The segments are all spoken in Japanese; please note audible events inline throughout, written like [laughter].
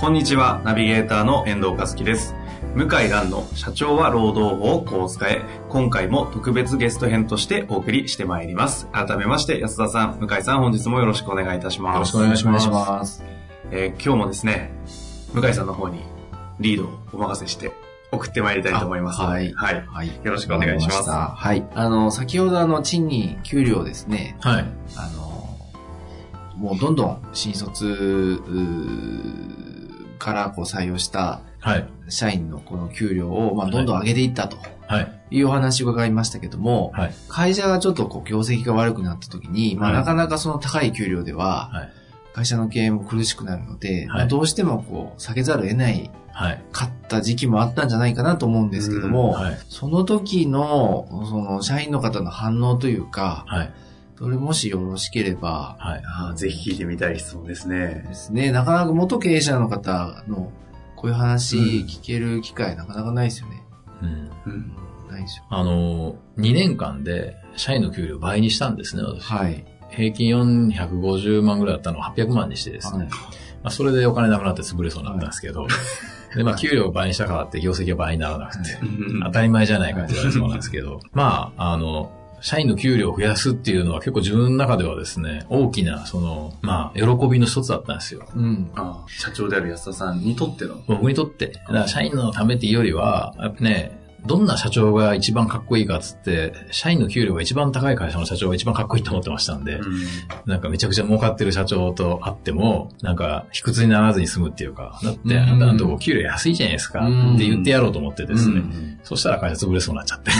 こんにちは、ナビゲーターの遠藤和樹です。向井蘭の社長は労働法をこう使え、今回も特別ゲスト編としてお送りしてまいります。改めまして、安田さん、向井さん、本日もよろしくお願いいたします。よろしくお願いします。ますえー今日もですね、向井さんの方にリードをお任せして送ってまいりたいと思います。はいはい。はい。よろしくお願いします。わかりしたはい。あの、先ほどあの、賃金、給料ですね。はい。あの、もうどんどん新卒からこう採用したはい。社員のこの給料を、まあ、どんどん上げていったとはい。いうお話を伺いましたけども、はい。会社がちょっとこう業績が悪くなった時に、まあ、はいなかなかその高い給料では、はい。会社の経営も苦しくなるので、まあはいどうしてもこう、下げざるを得ないはい。かった時期もあったんじゃないかなと思うんですけども、はい。その時の、その、社員の方の反応というか、はい。それもしよろしければ、はい。あーぜひ聞いてみたい質問ですねで。すね、なかなか元経営者の方の、こういう話うん聞ける機会なかなかないですよね。うん。うんないですよ。あの、2年間で社員の給料倍にしたんですね、私。はい。平均450万ぐらいだったのを800万にしてですね。はいまあ、それでお金なくなって潰れそうになったんですけど、[laughs] で、まあ、給料を倍にしたからって業績が倍にならなくて、うん当たり前じゃないかって言われそうなんですけど、まあ、あの、社員の給料を増やすっていうのは結構自分の中ではですね、大きな、その、まあ、喜びの一つだったんですよ。うん。あー社長である安田さんにとっての。僕にとって。だから社員のためっていうよりは、やっぱね、どんな社長が一番かっこいいかっつって、社員の給料が一番高い会社の社長が一番かっこいいと思ってましたんで、うん。なんかめちゃくちゃ儲かってる社長と会っても、なんか卑屈にならずに済むっていうか、だって、うん。あんたのとこ給料安いじゃないですかうん。って言ってやろうと思ってですね。うん。そしたら会社潰れそうになっちゃって。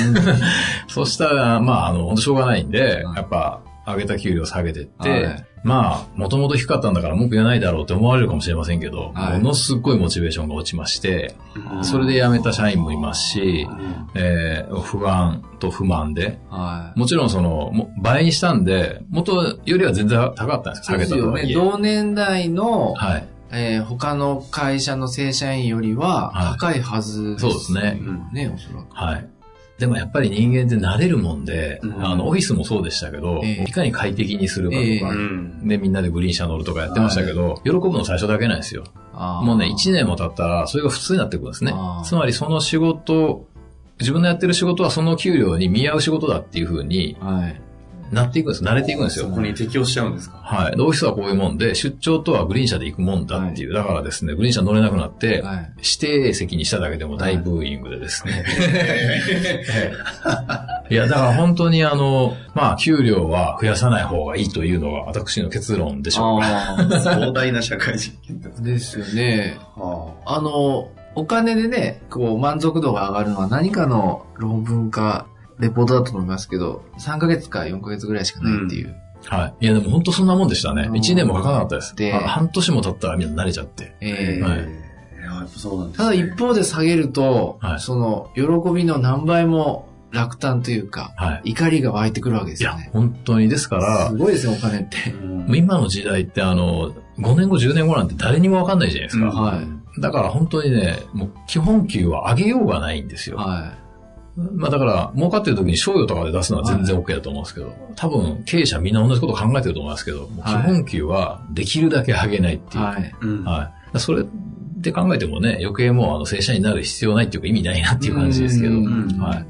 [laughs] そしたら、まあ、あの、本当しょうがないんで、うんやっぱ、上げた給料下げてって、はいまあ、もともと低かったんだから文句言わないだろうって思われるかもしれませんけど、はいものすごいモチベーションが落ちまして、それで辞めた社員もいますし、えー不安と不満で、はい。もちろんその、も倍にしたんで、元よりは全然高かったんです下げ。たとはいえ。同年代の、はい。えー他の会社の正社員よりははい高いはずそうですねうんね、おそらく。はい。でもやっぱり人間って慣れるもんで、うんあの、オフィスもそうでしたけど、ええいかに快適にするかとか、ええうんで、みんなでグリーン車乗るとかやってましたけど、喜ぶの最初だけなんですよ。もうね、1年も経ったら、それが普通になってくるんですね。つまりその仕事、自分のやってる仕事はその給料に見合う仕事だっていう風にはい。なっていくんです。慣れていくんですよそ。こに適応しちゃうんですかはい。でオフィスはこういうもんで、出張とはグリーン車で行くもんだっていう。だからですね、グリーン車乗れなくなって、はい。指定席にしただけでも大ブーイングでですね。[laughs] いや、だから本当にあの、まあ、給料は増やさない方がいいというのが私の結論でしょうか。ああ、壮大な社会実験です。よね。はあの、お金でね、こう、満足度が上がるのは何かの論文か、レポートだと思いますけど、3ヶ月か4ヶ月ぐらいしかないっていう。はい。いや、でも本当そんなもんでしたね。うん1年もかからなかったです。であ半年も経ったらみんな慣れちゃって。ええはいいややっぱそうなんですただ一方で下げると、はいその、喜びの何倍も落胆というか、はい。怒りが湧いてくるわけですいやよね、。本当にですからす、ごいですね、お金って。今の時代ってあの、5年後、10年後なんて誰にもわかんないじゃないですか。うんはいだから本当にね、もう基本給は上げようがないんですよ。はまあだから、儲かってる時に賞与とかで出すのは全然 OK だと思うんですけど、多分経営者みんな同じこと考えてると思いますけど、基本給はできるだけ上げないってい。いう。はい。うんはい。それで考えてもね、余計もうあの正社員になる必要ないっていうか意味ないなっていう感じですけど、うんはい。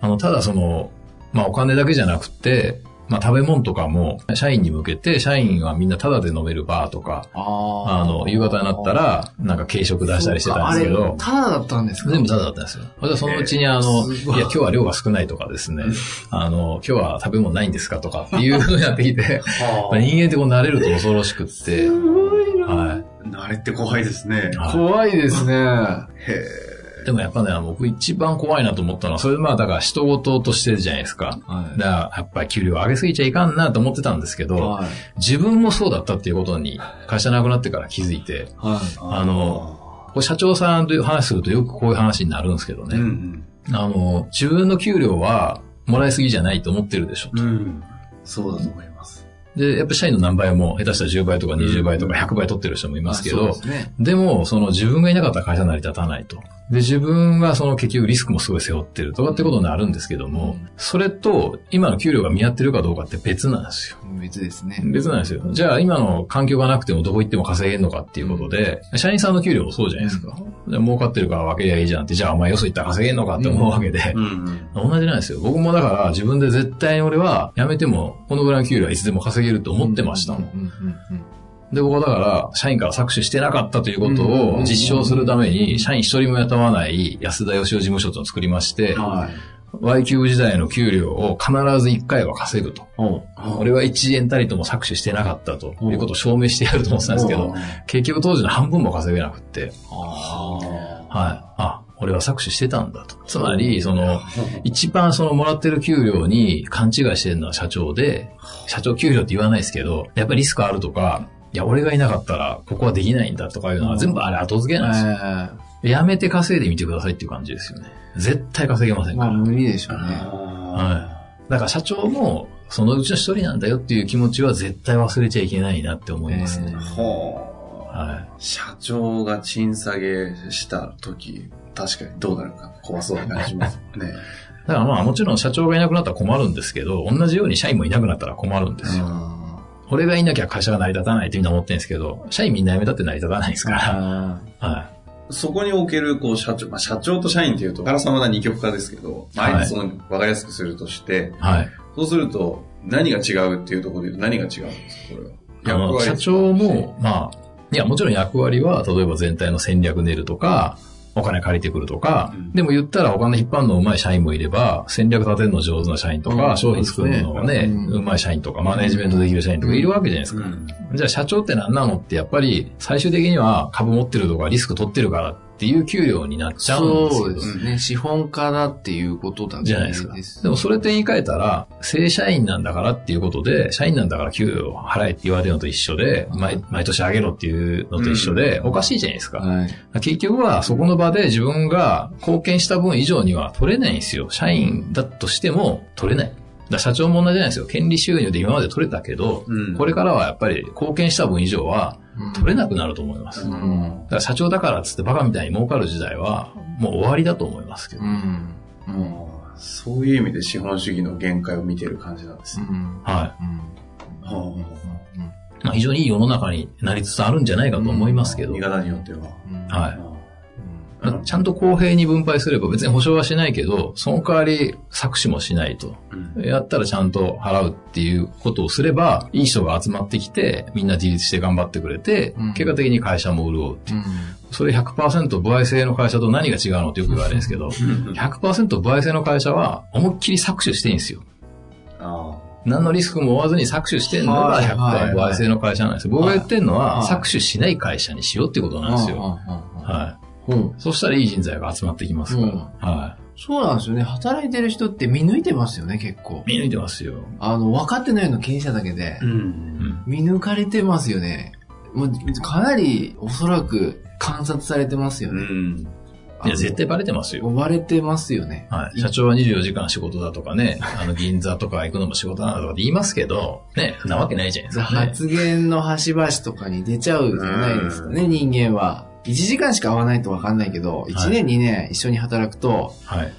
あの、ただその、まあお金だけじゃなくて、まあ食べ物とかも、社員に向けて、社員はみんなタダで飲めるバーとか、ああの、夕方になったら、なんか軽食出したりしてたんですけど。そうかあれ、、ただだったんですか？全部タダだったんですよ。そのうちにあの、い。いや、今日は量が少ないとかですね、あの、今日は食べ物ないんですかとかっていう風になってきて、まあ人間ってこう慣れると恐ろしくって、すごいな。は慣れって怖いですね。い。はい。怖いですね。へだかでもやっぱね、僕一番怖いなと思ったのは、それまあだから人事としてじゃないですか。はいだからやっぱり給料上げすぎちゃいかんなと思ってたんですけど、はい。自分もそうだったっていうことに会社なくなってから気づいて、はい。あの、社長さんという話するとよくこういう話になるんですけどね。うんあの、自分の給料はもらいすぎじゃないと思ってるでしょ。うん。うん。そうだと思います。で、やっぱ社員の何倍も下手したら10倍とか20倍とか100倍取ってる人もいますけど、あそうですね。でも、その自分がいなかったら会社成り立たないと。で、自分はその結局リスクもすごい背負ってるとかってことになるんですけども、それと今の給料が見合ってるかどうかって別なんですよ。別ですね。別なんですよ。じゃあ今の環境がなくてもどこ行っても稼げるのかっていうことで、社員さんの給料もそうじゃないですか。じゃあ儲かってるから分けりゃいいじゃんって、じゃあお前よそ行ったら稼げんのかって思うわけで、うん。同じなんですよ。僕もだから自分で絶対に俺は辞めてもこのぐらいの給料はいつでも稼げると思ってましたもん。うんうんうんで、僕はだから、社員から搾取してなかったということを実証するために、社員一人も雇わない安田義雄事務所というのを作りまして、はい。Y キューブ時代の給料を必ず1回は稼ぐと。お俺は1円たりとも搾取してなかったということを証明してやると思ってたんですけど、結局当時の半分も稼げなくって、あはい。あ、俺は搾取してたんだと。つまり、その、[laughs] 一番そのもらってる給料に勘違いしてるのは社長で、社長給料って言わないですけど、やっぱりリスクあるとか、いや、俺がいなかったら、ここはできないんだとかいうのは全部あれ後付けなんですよ。あ。やめて稼いでみてくださいっていう感じですよね。絶対稼げませんから。まあ無理でしょうね。はい。だから社長も、そのうちの一人なんだよっていう気持ちは絶対忘れちゃいけないなって思いますね。えーほはう。社長が賃下げした時、確かにどうなるか怖そうな感じしますね。い。[laughs] だからまあもちろん社長がいなくなったら困るんですけど、同じように社員もいなくなったら困るんですよ。俺がいなきゃ会社が成り立たないってみんな思ってるんですけど、社員みんな辞めたって成り立たないですから。あはそこにおける、こう、社長、まあ、社長と社員っていうと、原さんは二極化ですけど、まああえてその、わかりやすくするとして、い。はい。そうすると、何が違うっていうところで言うと何が違うんですか、これは。あの、社長も、まあ、いや、もちろん役割は、例えば全体の戦略練るとか、お金借りてくるとか、うん。でも言ったらお金引っ張るの上手い社員もいれば、戦略立てるの上手な社員とか、うん。商品作るのがね、うん。上手い社員とか、マネジメントできる社員とかいるわけじゃないですか。うん。じゃあ社長って何なのってやっぱり最終的には株持ってるとかリスク取ってるからっていう給料になっちゃうんですよそうで。すね。資本家だっていうことだじゃないですか。でもそれって言い換えたら、正社員なんだからっていうことで、社員なんだから給料払えって言われるのと一緒で、毎毎年上げろっていうのと一緒で、おかしいじゃないですか。はい。結局はそこの場で自分が貢献した分以上には取れないんですよ。社員だとしても取れない。だ社長も同じじゃないですよ。権利収入で今まで取れたけど、うんこれからはやっぱり貢献した分以上は取れなくなると思います。だうん。から社長だからっつってバカみたいに儲かる時代はもう終わりだと思いますけど。うん。そういう意味で資本主義の限界を見てる感じなんですね。うん。ははい。まあ、非常にいい世の中になりつつあるんじゃないかと思いますけど。見方によっては。はい。うんちゃんと公平に分配すれば別に保証はしないけど、その代わり搾取もしないと。うんやったらちゃんと払うっていうことをすれば、いい人が集まってきて、みんな自立して頑張ってくれて、うん結果的に会社も潤うっていう。うん。それ100%歩合制の会社と何が違うのってよく言われるんですけど、100%歩合制の会社は思いっきり搾取していいんですよ。あ何のリスクも負わずに搾取してんのがはいはいはい100%歩合制の会社なんですよ。僕が言ってんのは、はい搾取しない会社にしようってことなんですよ。ははい。うん。そしたらいい人材が集まってきますから。うんはそうなんですよね。働いてる人って見抜いてますよね、結構い。。見抜いてますよ。あの、分かってないの経営者だけでー。う。うんん。見抜かれてますよね。もう、かなり、おそらく、観察されてますよね。うん。いや、絶対バレてますよ。追われてますよね。はい。社長は24時間仕事だとかね、あの、銀座とか行くのも仕事だとかって言いますけど、ね、なわけないじゃないですか、ね。発言の端々とかに出ちゃうじゃないですかね、人間は。1時間しか会わないと分かんないけど、1年2年一緒に働くと、はい。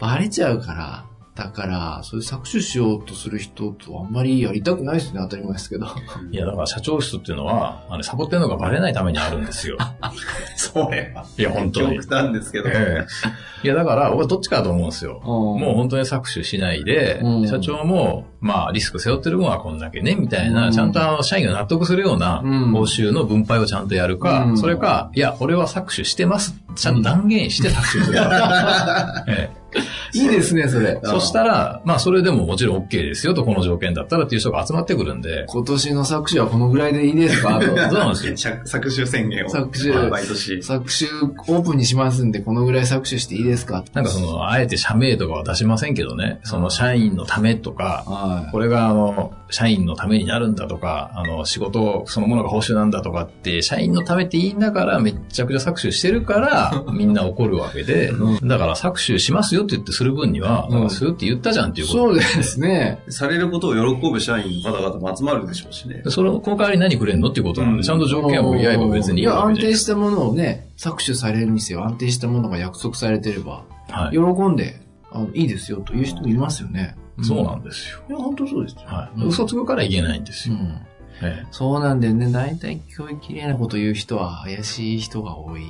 バレちゃうから、だから、そういう搾取しようとする人とあんまりやりたくないですね、当たり前ですけど。いや、だから社長室っていうのは、あの、サボってるのがバレないためにあるんですよ。[laughs] それは。いや、本当に。極端ですけど。ええいや、だから、僕はどっちかだと思うんですよ。ももう本当に搾取しないで、うん社長も、まあ、リスク背負ってる分はこんだけね、みたいな、うんちゃんとあの、社員が納得するようなうん報酬の分配をちゃんとやるか、うんそれか、いや、俺は搾取してます。ちゃんと断言して搾取するか。[laughs] ええ [laughs] いいですね、それ。そしたら、まあそれでももちろん OK ですよと、この条件だったらっていう人が集まってくるんで、今年の作詞はこのぐらいでいいですか？[laughs] と。そうなんですよ。着作詞宣言を。作詞毎年。作詞オープンにしますんで、このぐらい作詞していいですか？なんかその、あえて社名とかは出しませんけどね、その社員のためとか、はこれがあの、社員のためになるんだとか、あの、仕事そのものが報酬なんだとかって、社員のためって言いながらめっちゃくちゃ搾取してるから、[laughs] みんな怒るわけで、だから搾取しますよって言ってする分には、うんするって言ったじゃんってい。いうこと。そうですね。されることを喜ぶ社員の方々も集まるでしょうしね。その、この代わり何くれんのっていうことなんで、うんちゃんと条件を言えば別にいいいや、安わけじゃないです定したものをね、搾取されるにせよ、安定したものが約束されてれば、か。はい。喜んで、あの、いいですよという人もいますよね。そうなんですよ。いや、本当そうですよ。はい。うん嘘つくからいけないんですよ。うん。ええそうなんだよね。大体、教育きれいなこと言う人は怪しい人が多い。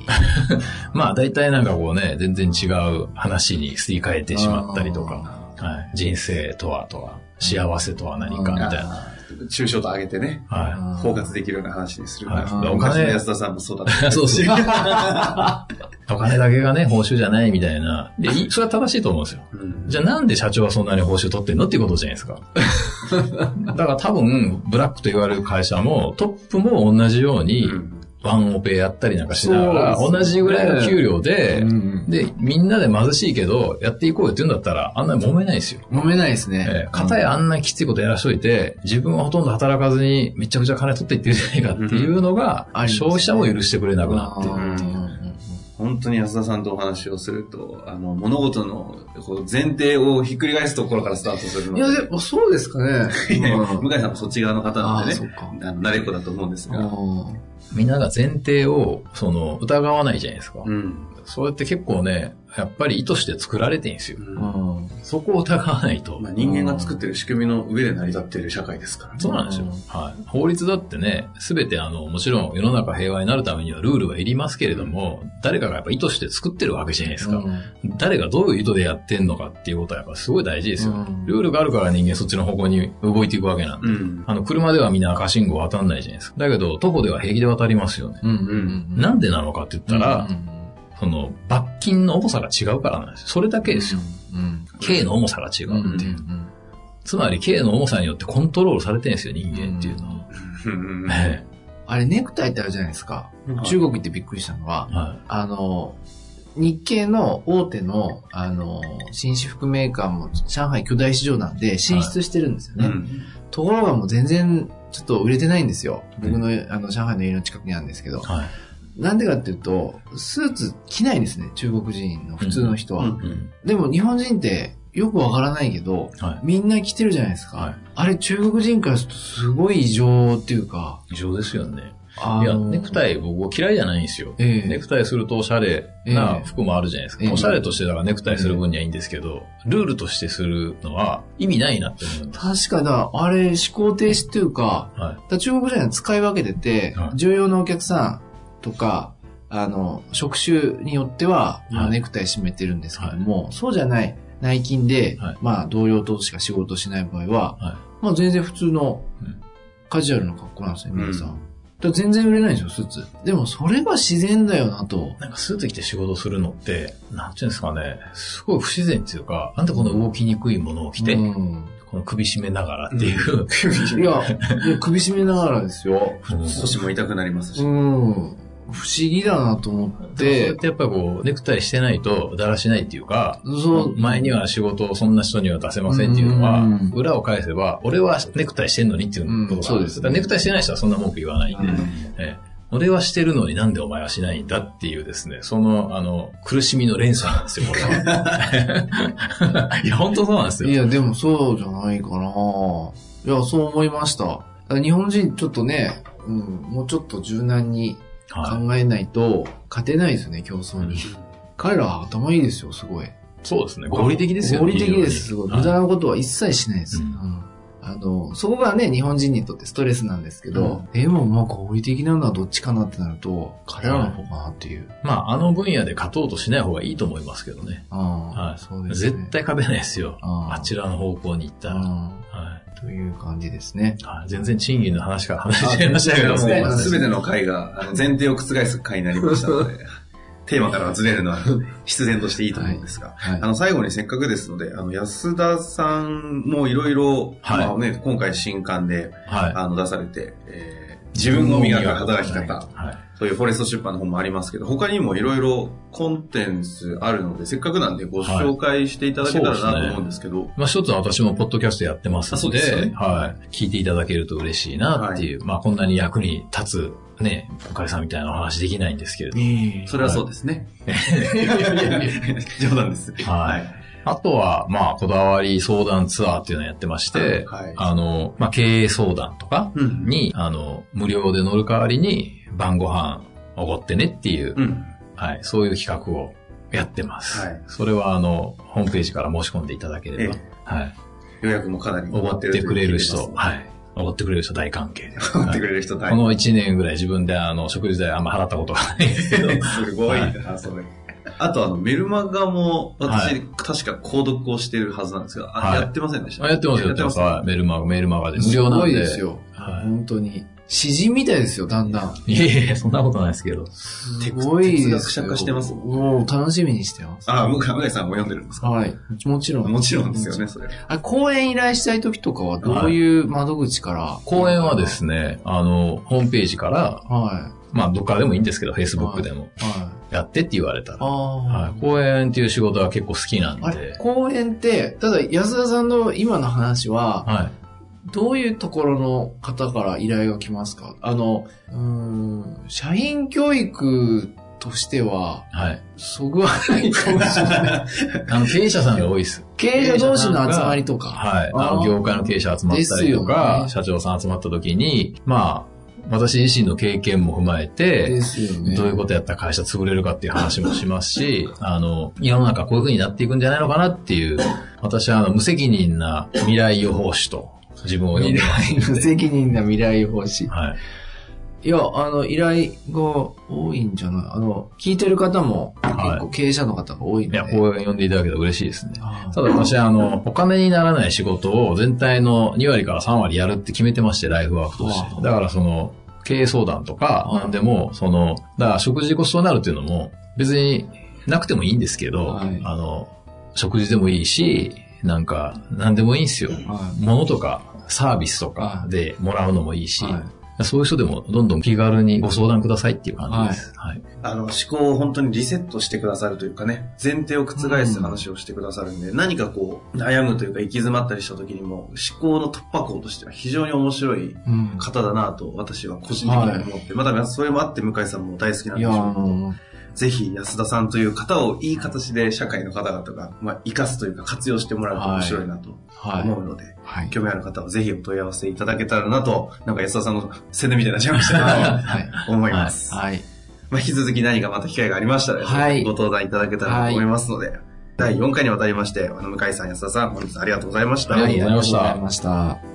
[laughs] まあ大体なんかこうね、全然違う話にすり替えてしまったりとか、はい。人生とはとは、幸せとは何かみたいな。抽象度上げてね、は包括できるような話にする。はいおお金金安田さんもそうだった。い。[laughs] そうそう。[laughs] お金だけがね、報酬じゃないみたいな。で、いそれは正しいと思うんですよ。うんじゃあなんで社長はそんなに報酬取ってんのっていうことじゃないですか。[laughs] だから多分、ブラックと言われる会社も、トップも同じように、うんワンオペやったりなんかしながら、同じぐらいの給料で、うんで、みんなで貧しいけど、やっていこうよって言うんだったら、あんなに揉めないですよ。飲めないですね。えー、片やあんなきついことやらしといて、自分はほとんど働かずにめちゃくちゃ金取っていってるじゃないかっていうのが、消費者も許してくれなくなってるうんっていう。本当に安田さんとお話をすると、あの、物事のこう前提をひっくり返すところからスタートするのいや、でもそうですかね。[laughs] 向井さんもそっち側の方なんでねあの慣れっこだと思うんですが。うんみんなが前提を、その、疑わないじゃないですか。うん。そうやって結構ね、やっぱり意図して作られてんですよ。うんそこを疑わないと。まあ、人間が作ってる仕組みの上で成り立っている社会ですからね。そうなんですようん。はい。法律だってね、すべてあの、もちろん世の中平和になるためにはルールはいりますけれども、誰かがやっぱ意図して作ってるわけじゃないですか。誰がどういう意図でやってんのかっていうことはやっぱすごい大事ですよ。うんルールがあるから人間そっちの方向に動いていくわけなんで。うん。あの、車ではみんな赤信号渡んないじゃないですか。だけど、徒歩では平気で渡りますよね。うんうんうんなんでなのかって言ったら、うんその、罰金の重さが違うからなんですよ。それだけですよ。うん刑の重さが違ううんっていう。つまり、刑の重さによってコントロールされてるんですよ、人間っていうのは。あれ、ネクタイってあるじゃないですか。はい中国行ってびっくりしたのはえ、はあの、日系の大手の、あの、紳士服メーカーも上海巨大市場なんで進出してるんですよね。うん。ところがもう全然ちょっと売れてないんですよ。僕の、あの、上海の家の近くにあるんですけどい。。はい。なんでかっていうと、スーツ着ないんですね、中国人の普通の人は。うんうん。でも日本人ってよくわからないけど、はい。みんな着てるじゃないですか。はいあれ中国人からするとすごい異常っていうか、異常ですよね。いや、ネクタイ僕嫌いじゃないんですよ。ええネクタイするとおしゃれな服もあるじゃないですか。ええおしゃれとしてだからネクタイする分にはいいんですけど、ルールとしてするのは意味ないなって思います。確かだ、あれ思考停止っていうか、はい。だから中国人は使い分けてて、はい重要なお客さんとか、あの、職種によっては、ネクタイ締めてるんですけども、そうじゃない内勤で、はいまあ、同僚としか仕事しない場合は、はまあ、全然普通のうんカジュアルな格好なんですよ、皆さん。うん全然売れないんですよ、スーツ。でも、それが自然だよなと。なんかスーツ着て仕事するのって、なんていうんですかね、すごい不自然っていうか、なんでこの動きにくいものを着て、うんこの首絞めながらっていう、いや、いや首絞めながらですよ。腰も痛くなりますし。うん。不思議だなと思っで、そうやてっ、てやっぱこう、ネクタイしてないとだらしないっていうか、そう、前には仕事をそんな人には出せませんっていうのはうん、裏を返せば、俺はネクタイしてんのにっていうことがあるんうんそうですねネクタイしてない人はそんな文句言わないんで、うんええ俺はしてるのになんでお前はしないんだっていうですね、その、あの、苦しみの連鎖なんですよ、これは。[laughs] いや、本当そうなんですよ。いや、でもそうじゃないかな。いや、そう思いました。日本人ちょっとね、うん、もうちょっと柔軟にはい考えないと勝てないですよね、競争に。彼らは頭いいですよ、すごい。そうですね。合理的ですよね。合理的です、すごい。無駄はなことは一切しないです。うんうんあの、そこがね、日本人にとってストレスなんですけど、でもまあ合理的なのはどっちかなってなると、彼らの方かなっていう。いまあ、あの分野で勝とうとしない方がいいと思いますけどね。ああ、はい。そうですね。絶対勝てないですよ。あちらの方向に行ったら。はあという感じですね。いはい。全然賃金の話から話しちゃいましたけども。すべての回があの前提を覆す回になりましたので。テーマからはずれるのは必然としていいと思うんですが、はいあの、最後にせっかくですので、あの、安田さんもいろいろ、はいまあね、今回新刊で、はい。あの、出されて、えー自分を磨く働き方、はい。というフォレスト出版の本もありますけど、他にもいろいろコンテンツあるので、せっかくなんでご紹介していただけたらなと思うんですけど、まあ一つは私もポッドキャストやってますので、うでねはい。聞いていただけると嬉しいなっていう、まあこんなに役に立つ、ね、おさんみたいなお話できないんですけれども。それはそうですね。[laughs] 冗談です。はい。あとは、まあ、こだわり相談ツアーっていうのをやってまして、はいあの、まあ、経営相談とかうん。に、あの、無料で乗る代わりに晩ご飯おごってねっていう、うん。はい、そういう企画をやってます。はいそれは、あの、ホームページから申し込んでいただければ、えはい。予約もかなりおごってくれる人、は。はいい。おごってくれる人大関係です。[laughs] おごってくれる人大この1年ぐらい自分であの、食事代あんま払ったことがないですけど、[laughs] すごいはな、それ。あとあの、メルマガも、私、はい確か購読をしてるはずなんですが、あはいやってませんでした？あやってますよ、やってます。はいメールマガ、メールマガで無料なんで。すごいですよ。はい本当に。詩人みたいですよ、だんだん。いやいや、そんなことないですけど。すごいですよ。哲学者化してますもう楽しみにしてます。あ、向井さんも読んでるんですか？はい。もちろん。もちろんですよね、それ。あ、講演依頼したい時とかはどういう窓口から、講演はですね、あの、ホームページから、はまあ、どっからでもいいんですけど、Facebook でも、い。はい。やってって言われたら。ああ。はい。講演っていう仕事は結構好きなんあれ？で、、講演って、ただ安田さんの今の話は、はい。どういうところの方から依頼が来ますか？あの、うーん、社員教育としては、はい。そぐわないかもしれない。[laughs] あの、経営者さんが多いです。経営者同士の集まりとか。はい。あの、業界の経営者集まったりとか、ね社長さん集まった時に、まあ、私自身の経験も踏まえて、ですよね。どういうことやったら会社潰れるかっていう話もしますし、[laughs] あの、世の中こういう風になっていくんじゃないのかなっていう、私はあの、無責任な未来予報士と自分を呼んでます無責任な未来奉仕。はい。いや、あの、依頼が多いんじゃない？あの、聞いてる方も結構経営者の方が多いので。いや、こう呼んでいただけたら嬉しいですね。ただ私はあの、お金にならない仕事を全体の2割から3割やるって決めてまして、ライフワークとして。だからその、経営相談とか、なんでも、その、だから食事でごちそうになるっていうのも、別になくてもいいんですけど、はいあの、食事でもいいし、なんか、なんでもいいんですよ。は物とか、サービスとかはいでもらうのもいいし、はいそういう人でもどんどん気軽にご相談くださいっていう感じです。はい。あの、思考を本当にリセットしてくださるというかね、前提を覆す話をしてくださるんで、何かこう、悩むというか行き詰まったりした時にも、思考の突破口としては非常に面白いうん。方だなと私は個人的に思って、まだそれもあって向井さんも大好きなんでしょうけどの、ぜひ安田さんという方をいい形で社会の方々が、まあ、生かすというか活用してもらうと面白いなとはい。思うので、はい。興味ある方はぜひお問い合わせいただけたらなと、なんか安田さんの宣伝みたいになっちゃいましたけど、はい。思います。はい。まあ、引き続き何かまた機会がありましたら、はいご登壇いただけたらと思いますので、第4回にわたりまして、あの、向井さん、安田さん、本日。ありがとうございましたありがとうございました。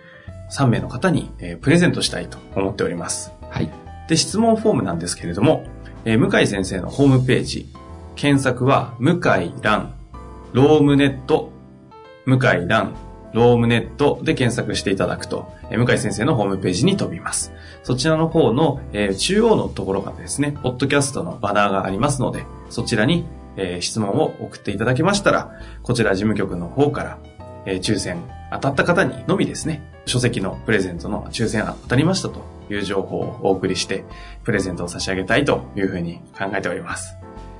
3名の方に、えープレゼントしたいと思っております。はい。で、質問フォームなんですけれども、えー向井先生のホームページ、検索は、向井蘭、ロームネット、向井蘭、ロームネットで検索していただくと、えー向井先生のホームページに飛びます。そちらの方の、えー中央のところがですね、ポッドキャストのバナーがありますので、そちらにえー質問を送っていただけましたら、こちら事務局の方から、えー抽選当たった方にのみですね、書籍のプレゼントの抽選当たりましたという情報をお送りして、プレゼントを差し上げたいというふうに考えております。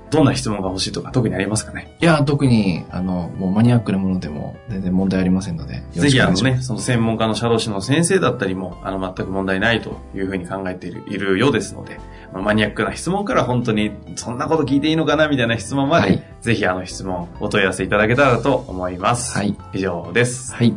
どんな質問が欲しいとか特にありますかね？いや、特に、あの、もうマニアックなものでも全然問題ありませんので。ぜひあのね、その専門家の社労士の先生だったりも、あの、全く問題ないというふうに考えているいるようですので、まあマニアックな質問から本当に、そんなこと聞いていいのかなみたいな質問まで、はいぜひあの質問、お問い合わせいただけたらと思います。はい。以上です。はい。